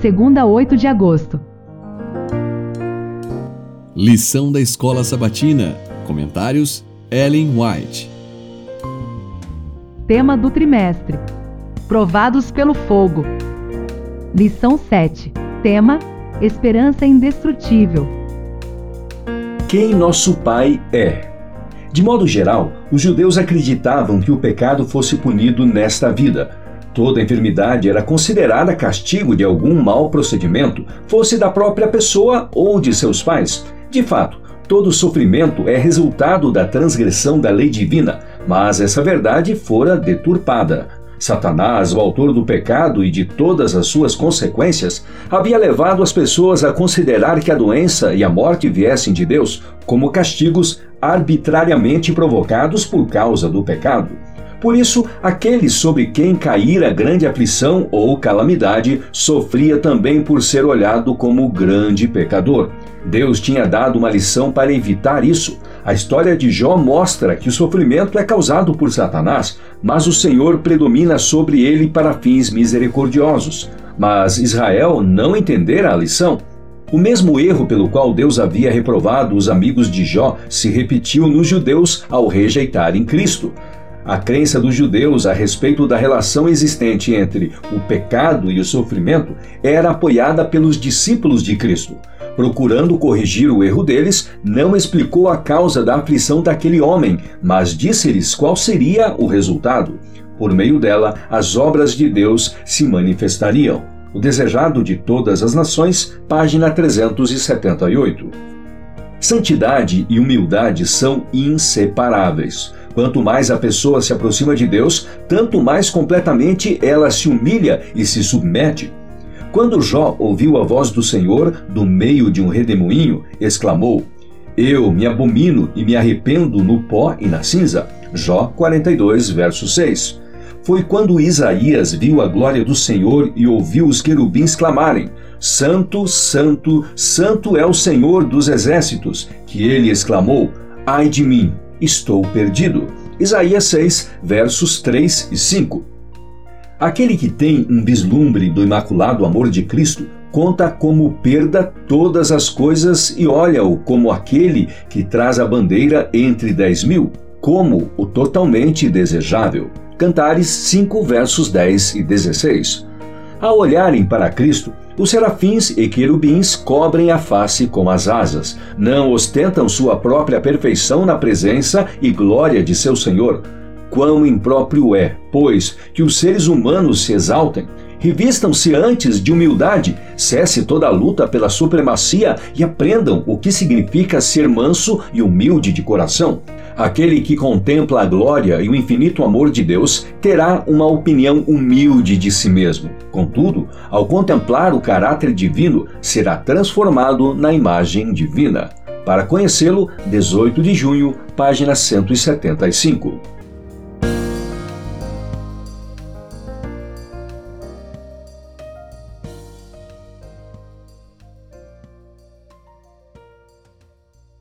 segunda 8 de agosto. Lição da Escola Sabatina. Comentários: Ellen White. Tema do trimestre: Provados pelo fogo. Lição 7. Tema: Esperança indestrutível. Quem nosso Pai é? De modo geral, os judeus acreditavam que o pecado fosse punido nesta vida. Toda enfermidade era considerada castigo de algum mau procedimento, fosse da própria pessoa ou de seus pais. De fato, todo sofrimento é resultado da transgressão da lei divina, mas essa verdade fora deturpada. Satanás, o autor do pecado e de todas as suas consequências, havia levado as pessoas a considerar que a doença e a morte viessem de Deus como castigos arbitrariamente provocados por causa do pecado. Por isso, aquele sobre quem caíra grande aflição ou calamidade sofria também por ser olhado como grande pecador. Deus tinha dado uma lição para evitar isso. A história de Jó mostra que o sofrimento é causado por Satanás, mas o Senhor predomina sobre ele para fins misericordiosos. Mas Israel não entendera a lição. O mesmo erro pelo qual Deus havia reprovado os amigos de Jó se repetiu nos judeus ao rejeitarem Cristo. A crença dos judeus a respeito da relação existente entre o pecado e o sofrimento era apoiada pelos discípulos de Cristo. Procurando corrigir o erro deles, não explicou a causa da aflição daquele homem, mas disse-lhes qual seria o resultado. Por meio dela, as obras de Deus se manifestariam. O Desejado de Todas as Nações, página 378. Santidade e humildade são inseparáveis. Quanto mais a pessoa se aproxima de Deus, tanto mais completamente ela se humilha e se submete. Quando Jó ouviu a voz do Senhor do meio de um redemoinho, exclamou: Eu me abomino e me arrependo no pó e na cinza. Jó 42, verso 6. Foi quando Isaías viu a glória do Senhor e ouviu os querubins clamarem: Santo, Santo, Santo é o Senhor dos exércitos, que ele exclamou: Ai de mim, estou perdido. Isaías 6, versos 3 e 5. Aquele que tem um vislumbre do imaculado amor de Cristo conta como perda todas as coisas e olha-o como aquele que traz a bandeira entre dez mil, como o totalmente desejável. Cantares 5, versos 10 e 16. Ao olharem para Cristo, os serafins e querubins cobrem a face com as asas, não ostentam sua própria perfeição na presença e glória de seu Senhor. Quão impróprio é, pois, que os seres humanos se exaltem, revistam-se antes de humildade, cesse toda a luta pela supremacia e aprendam o que significa ser manso e humilde de coração. Aquele que contempla a glória e o infinito amor de Deus terá uma opinião humilde de si mesmo. Contudo, ao contemplar o caráter divino, será transformado na imagem divina. Para conhecê-lo, 18 de junho, página 175.